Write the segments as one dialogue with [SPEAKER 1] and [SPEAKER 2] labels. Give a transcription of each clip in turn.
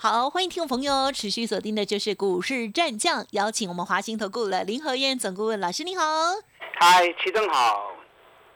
[SPEAKER 1] 好，欢迎听众朋友持续锁定的就是股市战将，邀请我们华兴投顾的林和燕总顾问老师，你好。
[SPEAKER 2] 嗨，齐正好。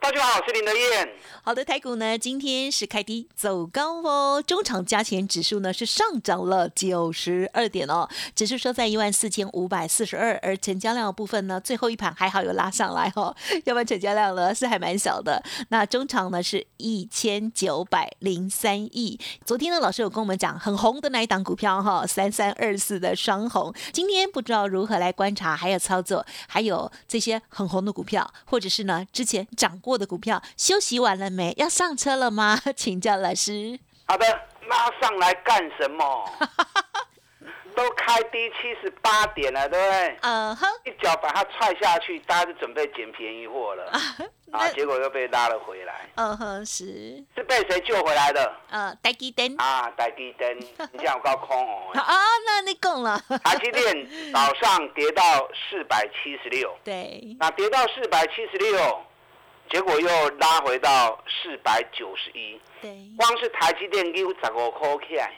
[SPEAKER 2] 大家好，我是林德燕。
[SPEAKER 1] 好的，台股呢今天是开低走高哦，中场加权指数呢是上涨了九十二点哦，指数收在一万四千五百四十二，而成交量的部分呢，最后一盘还好有拉上来哦，要不然成交量呢是还蛮小的。那中场呢是一千九百零三亿。昨天呢老师有跟我们讲很红的那一档股票哈，三三二四的双红，今天不知道如何来观察还有操作，还有这些很红的股票，或者是呢之前涨过。的股票休息完了没？要上车了吗？请教老师。
[SPEAKER 2] 好的，拉上来干什么？都开低七十八点了，对不对？嗯哼。一脚把它踹下去，大家就准备捡便宜货了。啊，结果又被拉了回来。嗯哼，是。是被谁救回来的？
[SPEAKER 1] 呃，台积电。
[SPEAKER 2] 啊，台积电，你这样高空哦。
[SPEAKER 1] 啊，那你讲了。
[SPEAKER 2] 台积电早上跌到四百七十六。
[SPEAKER 1] 对。
[SPEAKER 2] 那跌到四百七十六。结果又拉回到四百九十一，
[SPEAKER 1] 对，
[SPEAKER 2] 光是台积电 Q 十五块起来，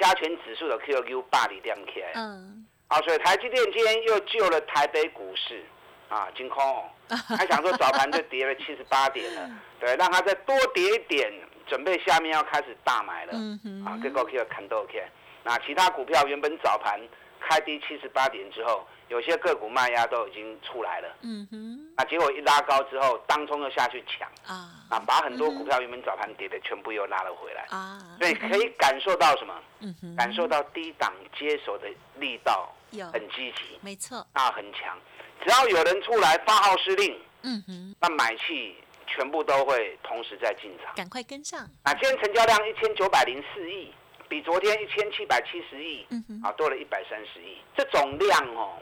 [SPEAKER 2] 加权指数的 QQ 八里亮起来，嗯，啊，所以台积电今天又救了台北股市，啊，金空，还想说早盘就跌了七十八点了，对，让它再多跌一点，准备下面要开始大买了，嗯啊，跟高 Q 看都 OK，那其他股票原本早盘开低七十八点之后。有些个股卖压都已经出来了，嗯哼，那结果一拉高之后，当冲又下去抢啊，啊，把很多股票原本早盘跌的全部又拉了回来。啊，所以可以感受到什么？嗯哼，感受到低档接手的力道很积极，
[SPEAKER 1] 没错，
[SPEAKER 2] 啊，很强，只要有人出来发号施令，嗯哼，那买气全部都会同时在进场，
[SPEAKER 1] 赶快跟上。
[SPEAKER 2] 那今天成交量一千九百零四亿。比昨天一千七百七十亿，啊，多了一百三十亿。这种量哦，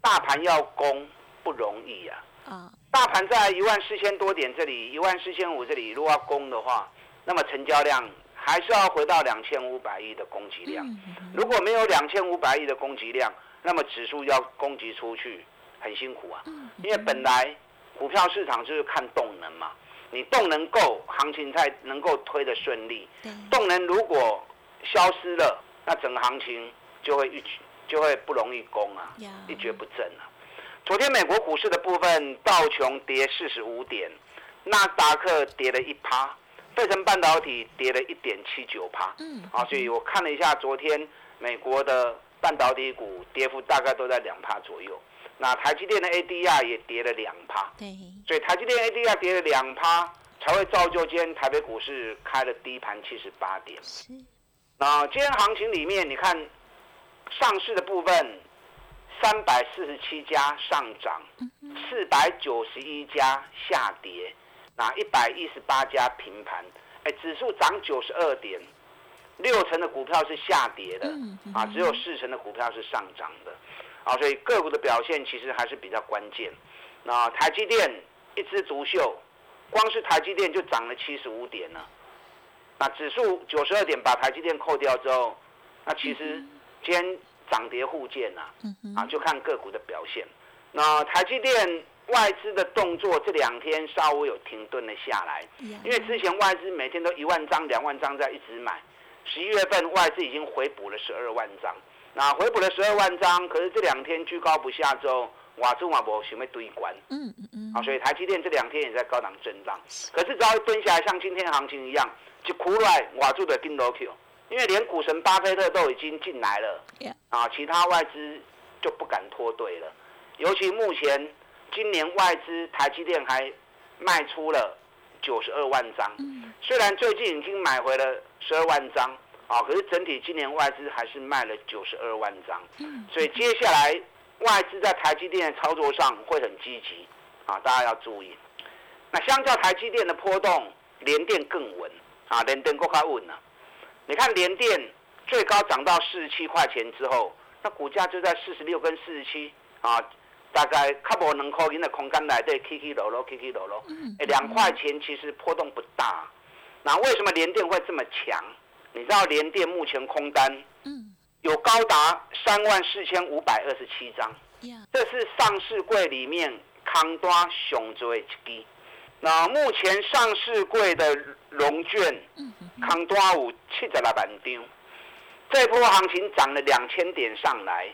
[SPEAKER 2] 大盘要攻不容易啊。啊，大盘在一万四千多点这里，一万四千五这里，如果要攻的话，那么成交量还是要回到两千五百亿的供给量。如果没有两千五百亿的供给量，那么指数要攻击出去很辛苦啊。因为本来股票市场就是看动能嘛，你动能够，行情才能够推得顺利。动能如果消失了，那整个行情就会一就会不容易攻啊，一蹶不振啊。昨天美国股市的部分，道琼跌四十五点，纳达克跌了一趴，费城半导体跌了一点七九趴。嗯，啊，所以我看了一下昨天美国的半导体股跌幅大概都在两趴左右。那台积电的 ADR 也跌了两趴。
[SPEAKER 1] 对，
[SPEAKER 2] 所以台积电 ADR 跌了两趴，才会造就今天台北股市开了低盘七十八点。是。那今天行情里面，你看上市的部分，三百四十七家上涨，四百九十一家下跌，那一百一十八家平盘。哎，指数涨九十二点，六成的股票是下跌的，啊，只有四成的股票是上涨的，啊，所以个股的表现其实还是比较关键。那台积电一枝独秀，光是台积电就涨了七十五点呢。那指数九十二点，把台积电扣掉之后，那其实今天涨跌互见呐，啊，就看个股的表现。那台积电外资的动作这两天稍微有停顿了下来，因为之前外资每天都一万张、两万张在一直买，十一月份外资已经回补了十二万张，那回补了十二万张，可是这两天居高不下之后，瓦中瓦博准备堆关，嗯嗯嗯，啊，所以台积电这两天也在高档震荡，可是只要蹲下来，像今天行情一样。就苦来瓦住的金楼 Q，因为连股神巴菲特都已经进来了，啊，其他外资就不敢脱队了。尤其目前今年外资台积电还卖出了九十二万张，虽然最近已经买回了十二万张，啊，可是整体今年外资还是卖了九十二万张，所以接下来外资在台积电的操作上会很积极，啊，大家要注意。那相较台积电的波动，联电更稳。啊，联电够卡稳了。你看联电最高涨到四十七块钱之后，那股价就在四十六跟四十七啊，大概差不两块钱的空间来对，起起落落，起起落落，哎，两块钱其实波动不大。那为什么联电会这么强？你知道联电目前空单有高达三万四千五百二十七张，这是上市柜里面康多熊最一支。那目前上市柜的融券康多有七十六万张，这波行情涨了两千点上来。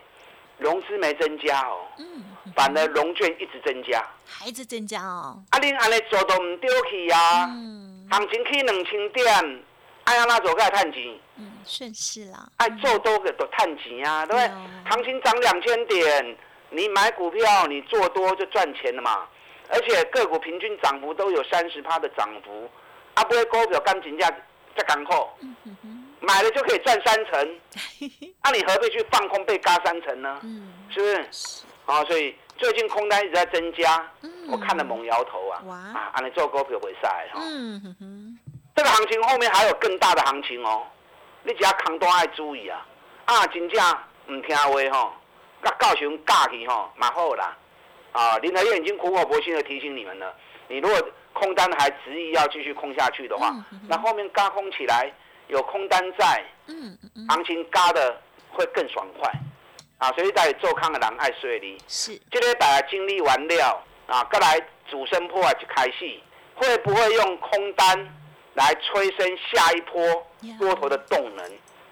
[SPEAKER 2] 融资没增加哦，嗯，反而融券一直增加，
[SPEAKER 1] 还是增加哦。
[SPEAKER 2] 啊，恁安尼做都唔丢去呀，嗯，行情去两千点，爱安那走该探钱，
[SPEAKER 1] 嗯，顺势啦。
[SPEAKER 2] 爱做多个都探钱啊，对不对？行情涨两千点，你买股票你做多就赚钱了嘛。而且个股平均涨幅都有三十趴的涨幅，啊，不会股票干金价在港口。买了就可以赚三成，那你何必去放空被嘎三成呢？嗯是不是？啊，所以最近空单一直在增加，我看了猛摇头啊！哇，啊，你做股票会晒哈？这个行情后面还有更大的行情哦，你只要扛多爱注意啊！啊，真正唔听话吼，那告诉假去吼，蛮好啦。啊，林德燕已经苦口婆心的提醒你们了，你如果空单还执意要继续空下去的话，那后面嘎空起来。有空单在，嗯嗯，行情加的会更爽快，啊，所以在做空的人爱水你是，这个大家经历完了，啊，再来主升破就开始，会不会用空单来催生下一波多头的动能？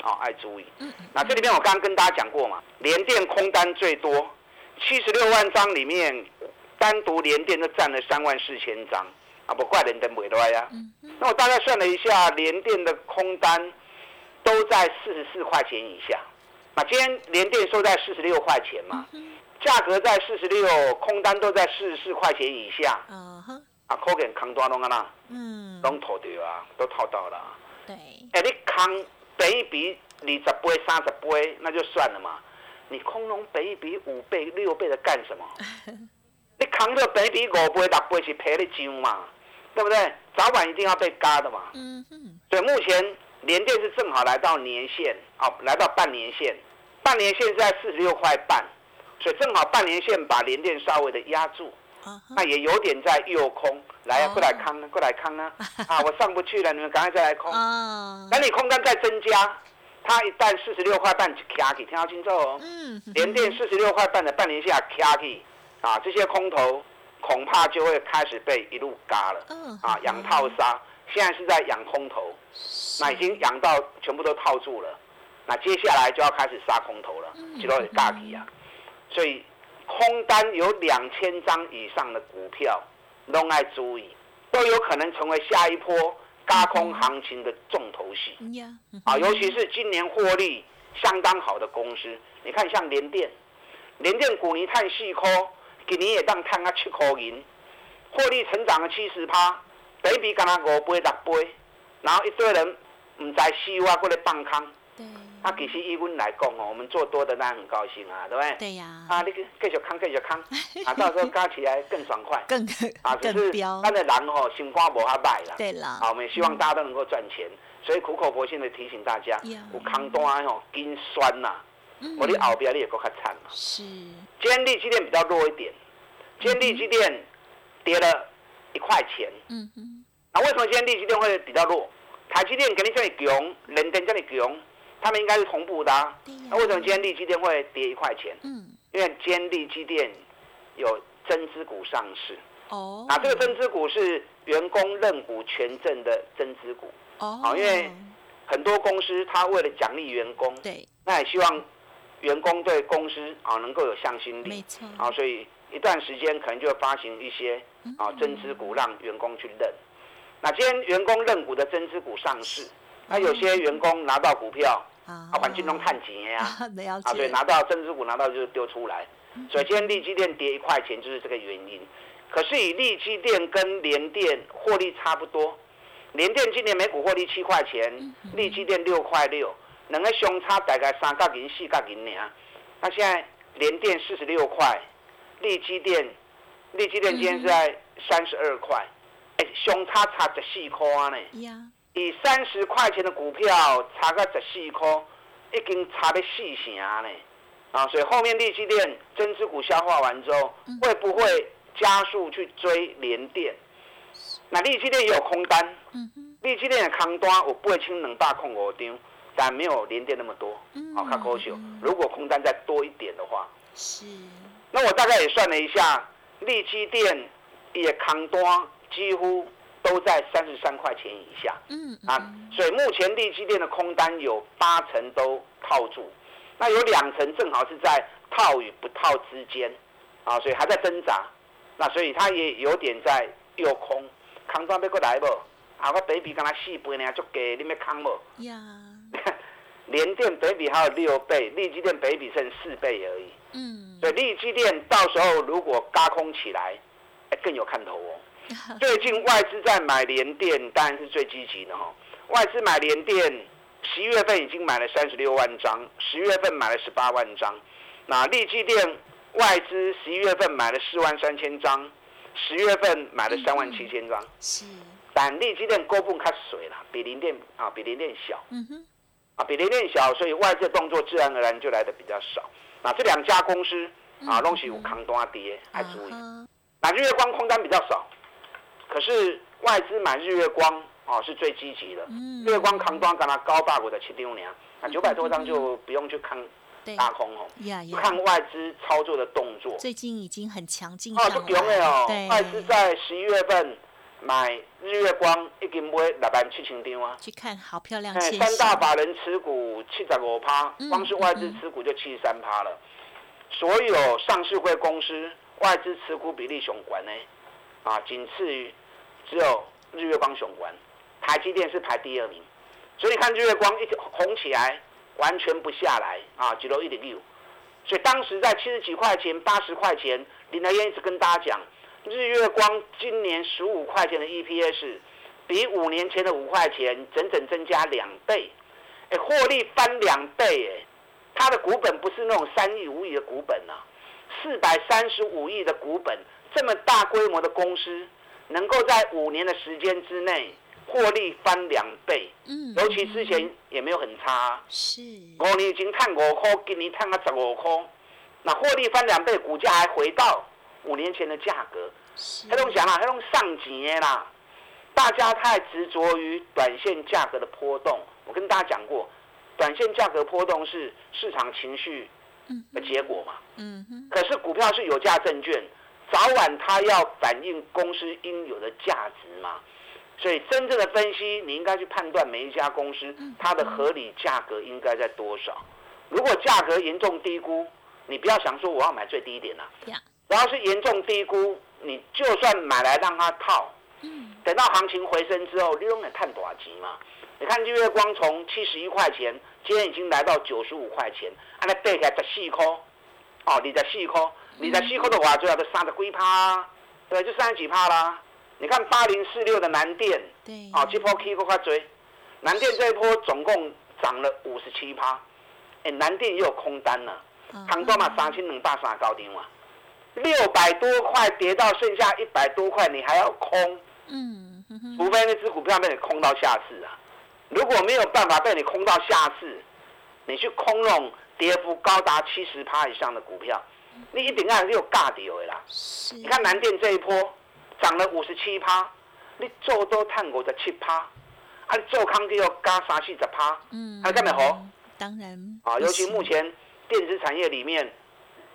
[SPEAKER 2] 啊，爱注意。嗯那这里面我刚刚跟大家讲过嘛，联电空单最多，七十六万张里面，单独联电就占了三万四千张。啊，不怪人登不来呀。那我大概算了一下，联电的空单都在四十四块钱以下。那，今天联电收在四十六块钱嘛，价格在四十六，空单都在四十四块钱以下。啊，可见扛多拢啊啦。嗯。拢套到啊，都套到了。对。哎，你扛比一比二十倍、三十倍，那就算了嘛。你空龙比一比五倍、六倍的干什么？你扛着比比五倍、六倍是赔你上嘛？对不对？早晚一定要被嘎的嘛。嗯哼。所以目前联电是正好来到年线，哦，来到半年线，半年线是在四十六块半，所以正好半年线把联电稍微的压住。那也有点在诱空，来啊，过来康啊，过来康啊！啊，我上不去了，你们赶快再来空。啊。等你空单再增加，它一旦四十六块半就卡起，听好清楚哦。嗯。连电四十六块半的半年下卡起，啊，这些空头。恐怕就会开始被一路嘎了，啊，养套杀，现在是在养空头，那已经养到全部都套住了，那接下来就要开始杀空头了，就会嘎起啊，所以空单有两千张以上的股票，都爱注意，都有可能成为下一波嘎空行情的重头戏，啊，尤其是今年获利相当好的公司，你看像联电，联电股你探细颗。今年也当探啊七块银，获利成长了七十趴，比比干那五倍六倍，然后一堆人唔知死活过来放空。对。啊，其实以阮来讲哦，我们做多的当然很高兴啊，对不对？
[SPEAKER 1] 对呀。
[SPEAKER 2] 啊，你继续空，继续空，啊，到时候加起来更爽快。
[SPEAKER 1] 更啊，就是
[SPEAKER 2] 咱的人哦心肝无遐歹啦。
[SPEAKER 1] 对啦。
[SPEAKER 2] 啊，我们也希望大家都能够赚钱，所以苦口婆心的提醒大家，有空单哦，紧酸呐。我的后边你也够较惨了。是。今天利基电比较弱一点，今天利基电跌了一块钱。嗯嗯。那为什么今天利基电会比较弱？台积电肯定这里强，联电这里强，他们应该是同步的。那为什么今天利基电会跌一块钱？嗯。因为今天利基电有增资股上市。哦。那这个增资股是员工认股权证的增资股。哦。因为很多公司他为了奖励员工，对，那也希望。员工对公司啊能够有向心力，没错啊，所以一段时间可能就会发行一些啊增资股让员工去认。那今天员工认股的增资股上市，那有些员工拿到股票啊，环境中探钱呀，啊，所以拿到增资股拿到就丢出来。所以今天利基电跌一块钱就是这个原因。可是以利基电跟联电获利差不多，联电今年每股获利七块钱，利基电六块六。两个相差大概三角银、四角银尔。那现在联电四十六块，利基电，利基电今天是在三十二块，哎，相差差十四块呢。以三十块钱的股票差个十四块，已经差了四成呢。啊，所以后面利基电增资股消化完之后，会不会加速去追联电？那利基电也有空单，利基电的空单我不会清能大空五张，但没有联电那么多，好看高秀。如果空单再多一点的话，是。那我大概也算了一下，利基电也空单几乎都在三十三块钱以下，嗯啊，所以目前利基电的空单有八成都套住。那有两成正好是在套与不套之间，啊，所以还在挣扎，那所以它也有点在诱空，空单要过来不？啊，我比比跟他四倍呢，就给你们空不？呀，连电比比还有六倍，利基电比比剩四倍而已。嗯，所以利基电到时候如果嘎空起来，哎，更有看头哦。最近外资在买联电，当然是最积极的哈。外资买联电。十一月份已经买了三十六万张，十月份买了十八万张。那利基电外资十一月份买了四万三千张，十月份买了三万七千张。是。但利基电高分卡水了，比零电啊比零电小。嗯哼。啊比零电小，所以外资动作自然而然就来的比较少。那这两家公司啊，东西有扛多跌，还注意。那日月光空单比较少，可是外资买日月光。哦，是最积极的。嗯，月光扛端跟它高大股的七六年，那九百多张就不用去看大空哦，看外资操作的动作。
[SPEAKER 1] 最近已经很强劲
[SPEAKER 2] 哦，不用的哦。外资在十一月份买日月光已经买六万七千张啊。
[SPEAKER 1] 去看好漂亮。
[SPEAKER 2] 三大法人持股七十五趴，光是外资持股就七十三趴了。所有上市会公司外资持股比例雄关呢，啊，仅次于只有日月光雄关。台积电是排第二名，所以你看日月光一直红起来，完全不下来啊，只有一点六。所以当时在七十几块钱、八十块钱，林德燕一直跟大家讲，日月光今年十五块钱的 EPS，比五年前的五块钱整整增加两倍，哎，获利翻两倍哎，它的股本不是那种三亿、五亿的股本啊，四百三十五亿的股本，这么大规模的公司，能够在五年的时间之内。获利翻两倍，嗯，尤其之前也没有很差，是，五年已经探五块，今年探个十五块，那获利翻两倍，股价还回到五年前的价格，是，他种讲啦，他种上几年啦，大家太执着于短线价格的波动，我跟大家讲过，短线价格波动是市场情绪的结果嘛，嗯哼，可是股票是有价证券，早晚它要反映公司应有的价值嘛。所以真正的分析，你应该去判断每一家公司它的合理价格应该在多少。如果价格严重低估，你不要想说我要买最低点啦。然后是严重低估，你就算买来让它套，等到行情回升之后，利用来看短期嘛。你看日月光从七十一块钱，今天已经来到九十五块钱，按那背起来十四块，哦，你的四块，你在四块的话，最好都三的几趴，对，就三十几趴啦。你看八零四六的南电，对，啊，这波 K 过快追，南电这一波总共涨了五十七趴，哎，南电也有空单了，扛多嘛三千两百三高点嘛，六百多块跌到剩下一百多块，你还要空，嗯，除非那只股票被你空到下市啊，如果没有办法被你空到下市，你去空那种跌幅高达七十趴以上的股票，你一定还是有尬跌的啦，你看南电这一波。涨了五十七趴，你做多探过十七趴，啊，你做康就要加三四十趴，嗯，还干咩好？
[SPEAKER 1] 当然。
[SPEAKER 2] 啊，尤其目前电子产业里面，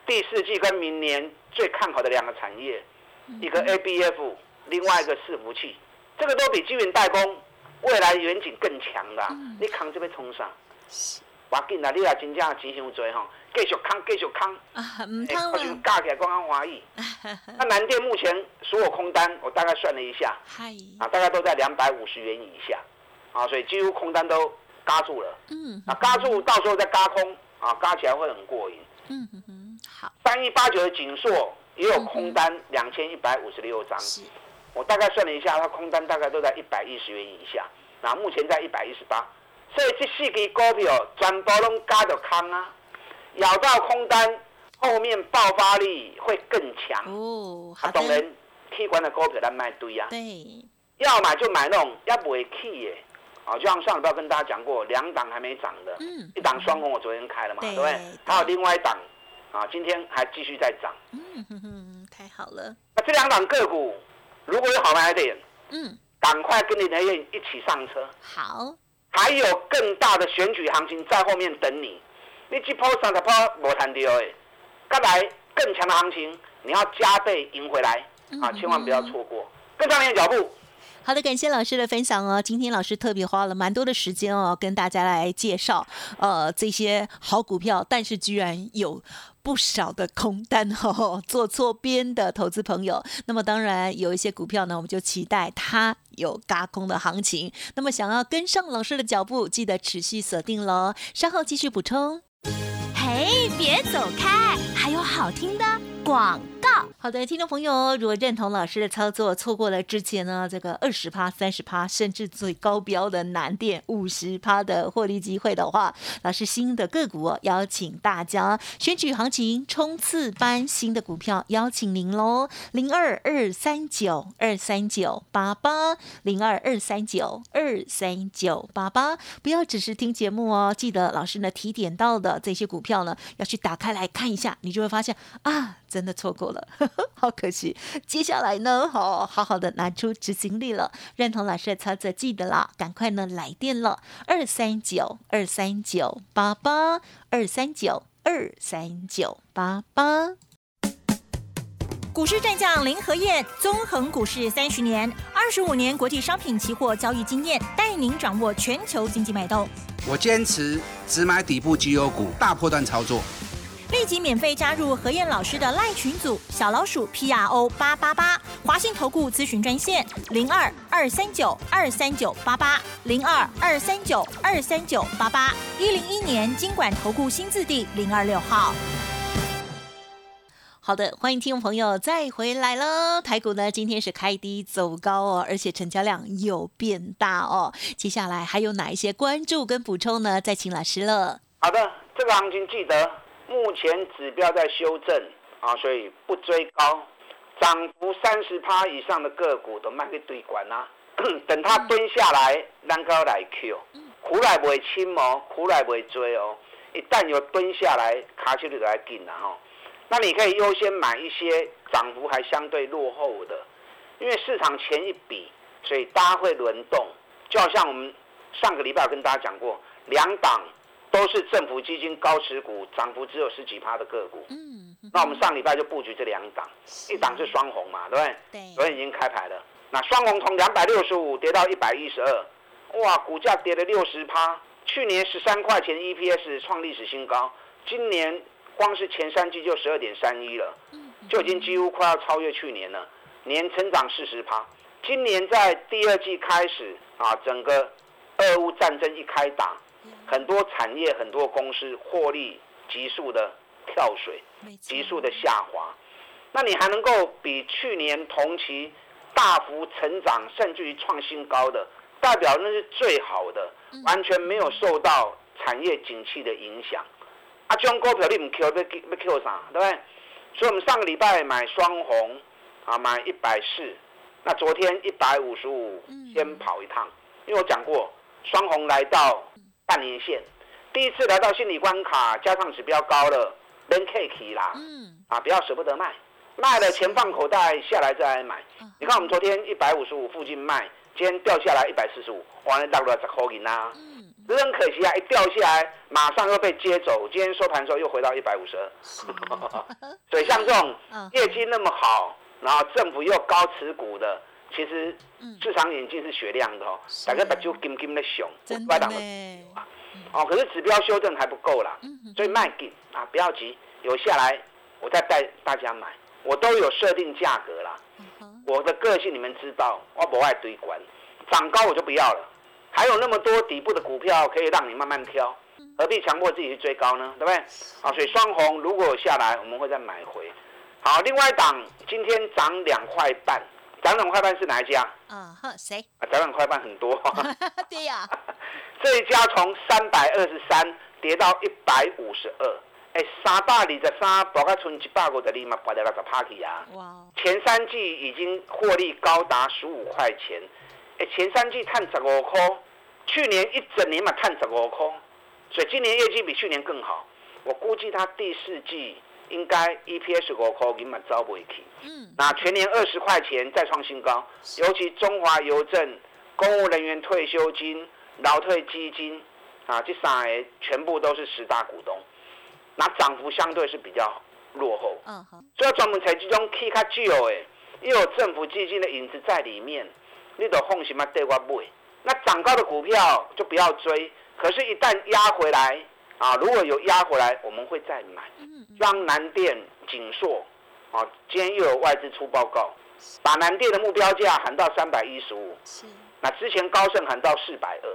[SPEAKER 2] 第四季跟明年最看好的两个产业，一个 ABF，另外一个伺服器，这个都比基云代工未来远景更强的，你扛这边冲上。我紧啦，你也真正钱伤多吼，继续扛，继续扛。啊，唔通我就加起来，刚刚华谊。那南电目前所有空单，我大概算了一下，啊，大概都在两百五十元以下，啊，所以几乎空单都嘎住了。嗯。啊，嘎住，到时候再嘎空，啊，嘎起来会很过瘾。嗯哼哼，好。三一八九的锦硕也有空单两千一百五十六张，我大概算了一下，它空单大概都在一百一十元以下，那目前在一百一十八。所以这四支股票全部拢加着空啊，咬到空单，后面爆发力会更强。哦，啊，当然，器官的股票咱买对啊。对。要买就买那种要不会起的，啊，就像上礼拜跟大家讲过，两档还没涨的，
[SPEAKER 1] 嗯，
[SPEAKER 2] 一档双红我昨天开了嘛，
[SPEAKER 1] 对
[SPEAKER 2] 对不对
[SPEAKER 1] 对？
[SPEAKER 2] 还有另外一档啊，今天还继续在涨。
[SPEAKER 1] 嗯哼哼，太好了，
[SPEAKER 2] 那这两档个股如果有好买点，
[SPEAKER 1] 嗯，
[SPEAKER 2] 赶快跟你的人一起上车，
[SPEAKER 1] 好，
[SPEAKER 2] 还有更大的选举行情在后面等你。你这波三十波无谈到的，再来更强的行情，你要加倍赢回来啊！千万不要错过，跟上你的脚步。
[SPEAKER 1] 好的，感谢老师的分享哦。今天老师特别花了蛮多的时间哦，跟大家来介绍呃这些好股票，但是居然有不少的空单哦，做错边的投资朋友。那么当然有一些股票呢，我们就期待它有嘎空的行情。那么想要跟上老师的脚步，记得持续锁定喽。稍后继续补充。
[SPEAKER 3] 嘿，别走开，还有好听的广告。
[SPEAKER 1] 好的，听众朋友，如果认同老师的操作，错过了之前呢这个二十趴、三十趴，甚至最高标的难点五十趴的获利机会的话，老师新的个股、邀请大家选举行情冲刺班新的股票邀请您喽，零二二三九二三九八八零二二三九二三九八八，不要只是听节目哦，记得老师呢提点到的这些股票呢，要去打开来看一下，你就会发现啊，真的错过了。好可惜，接下来呢，好好好的拿出执行力了。认同老师的操作，记得啦，赶快呢来电了，二三九二三九八八二三九二三九八八。
[SPEAKER 3] 股市战将林和燕，纵横股市三十年，二十五年国际商品期货交易经验，带您掌握全球经济脉动。
[SPEAKER 4] 我坚持只买底部绩优股，大波段操作。
[SPEAKER 3] 立即免费加入何燕老师的赖群组，小老鼠 P R O 八八八，华信投顾咨询专线零二二三九二三九八八零二二三九二三九八八，一零一年经管投顾新字第零二六号。
[SPEAKER 1] 好的，欢迎听众朋友再回来了。台股呢今天是开低走高哦，而且成交量有变大哦。接下来还有哪一些关注跟补充呢？再请老师了。
[SPEAKER 2] 好的，这个行情记得目前指标在修正啊，所以不追高，涨幅三十趴以上的个股都卖给对管啦、等它蹲下来，咱高来 Q，苦来不会轻哦，苦来不会追哦。一旦有蹲下来，卡起就来紧了哈。那你可以优先买一些涨幅还相对落后的，因为市场前一笔，所以大家会轮动。就好像我们上个礼拜有跟大家讲过，两档都是政府基金高持股，涨幅只有十几趴的个股。
[SPEAKER 1] 嗯，
[SPEAKER 2] 那我们上礼拜就布局这两档，一档是双红嘛，对不对？
[SPEAKER 1] 对
[SPEAKER 2] 昨天已经开牌了。那双红从两百六十五跌到一百一十二，哇，股价跌了六十趴。去年十三块钱 EPS 创历史新高，今年光是前三季就十二点三一了，就已经几乎快要超越去年了，年成长四十趴。今年在第二季开始啊，整个俄乌战争一开打，很多产业、很多公司获利急速的跳水，急速的下滑。那你还能够比去年同期大幅成长，甚至于创新高的，代表那是最好的，完全没有受到产业景气的影响。啊，这种股票你唔 Q 要要 Q 啥，对不对？所以我们上个礼拜买双红，啊，买一百四，那昨天一百五十五，先跑一趟，因为我讲过，双红来到半年线，第一次来到心理关卡，加上指标高了，人 K 起啦，
[SPEAKER 1] 嗯，
[SPEAKER 2] 啊，不要舍不得卖，卖了钱放口袋，下来再来买。你看我们昨天一百五十五附近卖，今天掉下来一百四十五，完了大概十块银啦。只是很可惜啊，一掉下来马上又被接走，今天收盘的时候又回到一百五十二。所以像这种
[SPEAKER 1] 嗯
[SPEAKER 2] 业绩那么好，然后政府又高持股的，其实市场眼睛是雪亮的哦，大家把就金金的熊，
[SPEAKER 1] 真的
[SPEAKER 2] 不要当
[SPEAKER 1] 呢，
[SPEAKER 2] 哦，可是指标修正还不够啦，所以卖给啊，不要急，有下来我再带大家买，我都有设定价格啦。我的个性你们知道，我不爱堆管，涨高我就不要了。还有那么多底部的股票可以让你慢慢挑，何必强迫自己去追高呢？对不对？啊，所以双红如果有下来，我们会再买回。好，另外一档今天涨两块半，涨两块半是哪一家？
[SPEAKER 1] 啊哈，谁？
[SPEAKER 2] 啊，涨两块半很多。
[SPEAKER 1] 对呀，
[SPEAKER 2] 这一家从三百二十三跌到一百五十二，哎，三百二十三，大概剩一百五十二嘛，跌了六十趴去啊。
[SPEAKER 1] 哇哦，
[SPEAKER 2] 前三季已经获利高达十五块钱，哎，前三季探十五块，去年一整年嘛，探十五块，所以今年业绩比去年更好。我估计它第四季应该 EPS 五块，你嘛招不起。嗯。那全年二十块钱再创新高，尤其中华邮政、公务人员退休金、劳退基金啊，这三个全部都是十大股东，那涨幅相对是比较落后。嗯好。所以专门采这种 K 卡旧诶，又有政府基金的影子在里面，你都放心嘛对我买。那涨高的股票就不要追，可是，一旦压回来啊，如果有压回来，我们会再买。让南电、锦硕啊，今天又有外资出报告，把南电的目标价喊到三百一十五。那之前高盛喊到四百二，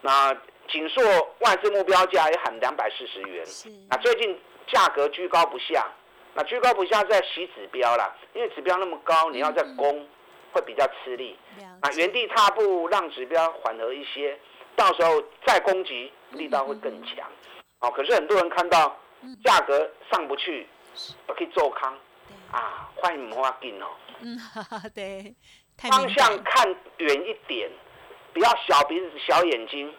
[SPEAKER 2] 那锦硕外资目标价也喊两百四十元。那最近价格居高不下，那居高不下在洗指标啦，因为指标那么高，你要再攻。会比较吃力，啊，原地踏步让指标缓和一些，到时候再攻击力道会更强。哦，可是很多人看到价格上不去，都可以做康，啊，欢迎莫进哦。嗯，对，方向看远一点，不要小鼻子小眼睛，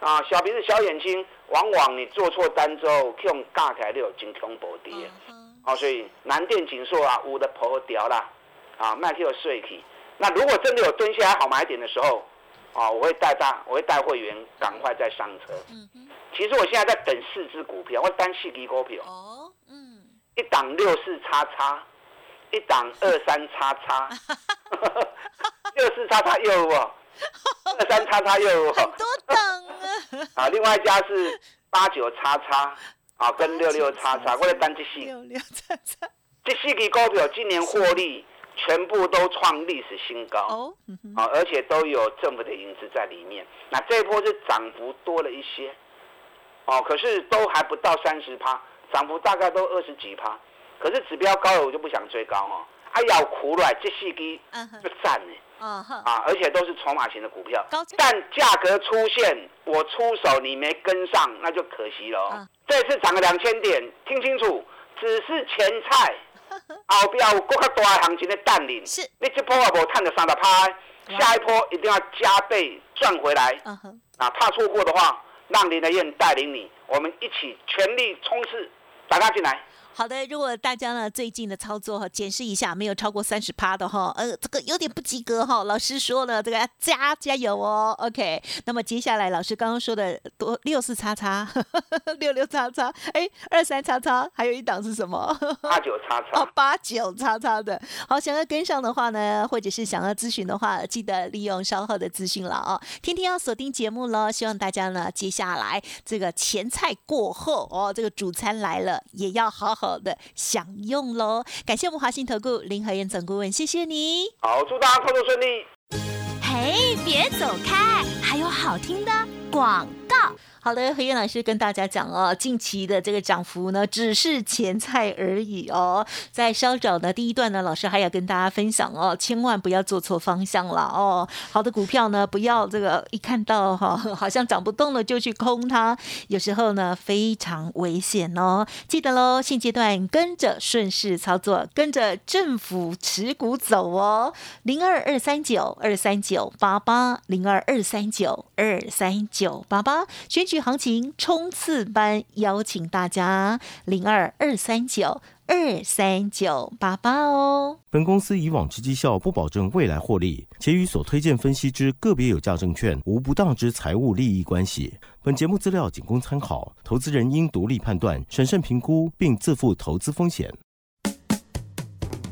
[SPEAKER 2] 啊，小鼻子小眼睛，往往你做错单之后，用架起来就有金恐怖跌。哦，所以南电锦硕啊，五的破掉啦，啊，卖去有税去。那如果真的有蹲下来好买点的时候，啊，我会带大，我会带会员赶快再上车。嗯其实我现在在等四只股票，我单四支股票。哦。嗯。一档六四叉叉，一档二三叉叉。六四叉叉又哦，二三叉叉又哦。
[SPEAKER 1] 很多档啊。
[SPEAKER 2] 啊，另外一家是八九叉叉，啊，跟六六叉叉，我在单这四。
[SPEAKER 1] 六六叉叉。
[SPEAKER 2] 这四支股票今年获利。全部都创历史新高哦，啊，而且都有政府的影子在里面。那这一波是涨幅多了一些，哦，可是都还不到三十趴，涨幅大概都二十几趴。可是指标高了，我就不想追高哦。啊，要苦来这细低就赞呢，啊，而且都是筹码型的股票，但价格出现我出手你没跟上，那就可惜了。这次涨了两千点，听清楚，只是前菜。后边有更较大的行情的带领，是，你这波也无赚到三十趴，下一波一定要加倍赚回来。嗯哼，啊，怕错过的话，让林德燕带领你，我们一起全力冲刺，打他进来。
[SPEAKER 1] 好的，如果大家呢最近的操作哈，检视一下没有超过三十趴的哈，呃，这个有点不及格哈。老师说了，这个加加油哦。OK，那么接下来老师刚刚说的多六四叉叉，六六叉叉，哎，二三叉叉，还有一档是什么？
[SPEAKER 2] 八九叉叉。哦，
[SPEAKER 1] 八九叉叉的。好，想要跟上的话呢，或者是想要咨询的话，记得利用稍后的资讯了哦。天天要锁定节目喽，希望大家呢接下来这个前菜过后哦，这个主餐来了也要好好。好的，享用喽！感谢我们华信投顾林和燕总顾问，谢谢你。
[SPEAKER 2] 好，祝大家操作顺利。
[SPEAKER 3] 嘿，别走开，还有好听的广告。
[SPEAKER 1] 好的，何燕老师跟大家讲哦，近期的这个涨幅呢，只是前菜而已哦。在稍早的第一段呢，老师还要跟大家分享哦，千万不要做错方向了哦。好的股票呢，不要这个一看到哈，好像涨不动了就去空它，有时候呢非常危险哦。记得喽，现阶段跟着顺势操作，跟着政府持股走哦。零二二三九二三九八八零二二三九二三九八八选取。行情冲刺班邀请大家零二二三九二三九八八哦。
[SPEAKER 5] 本公司以往之绩效不保证未来获利，且与所推荐分析之个别有价证券无不当之财务利益关系。本节目资料仅供参考，投资人应独立判断、审慎评估，并自负投资风险。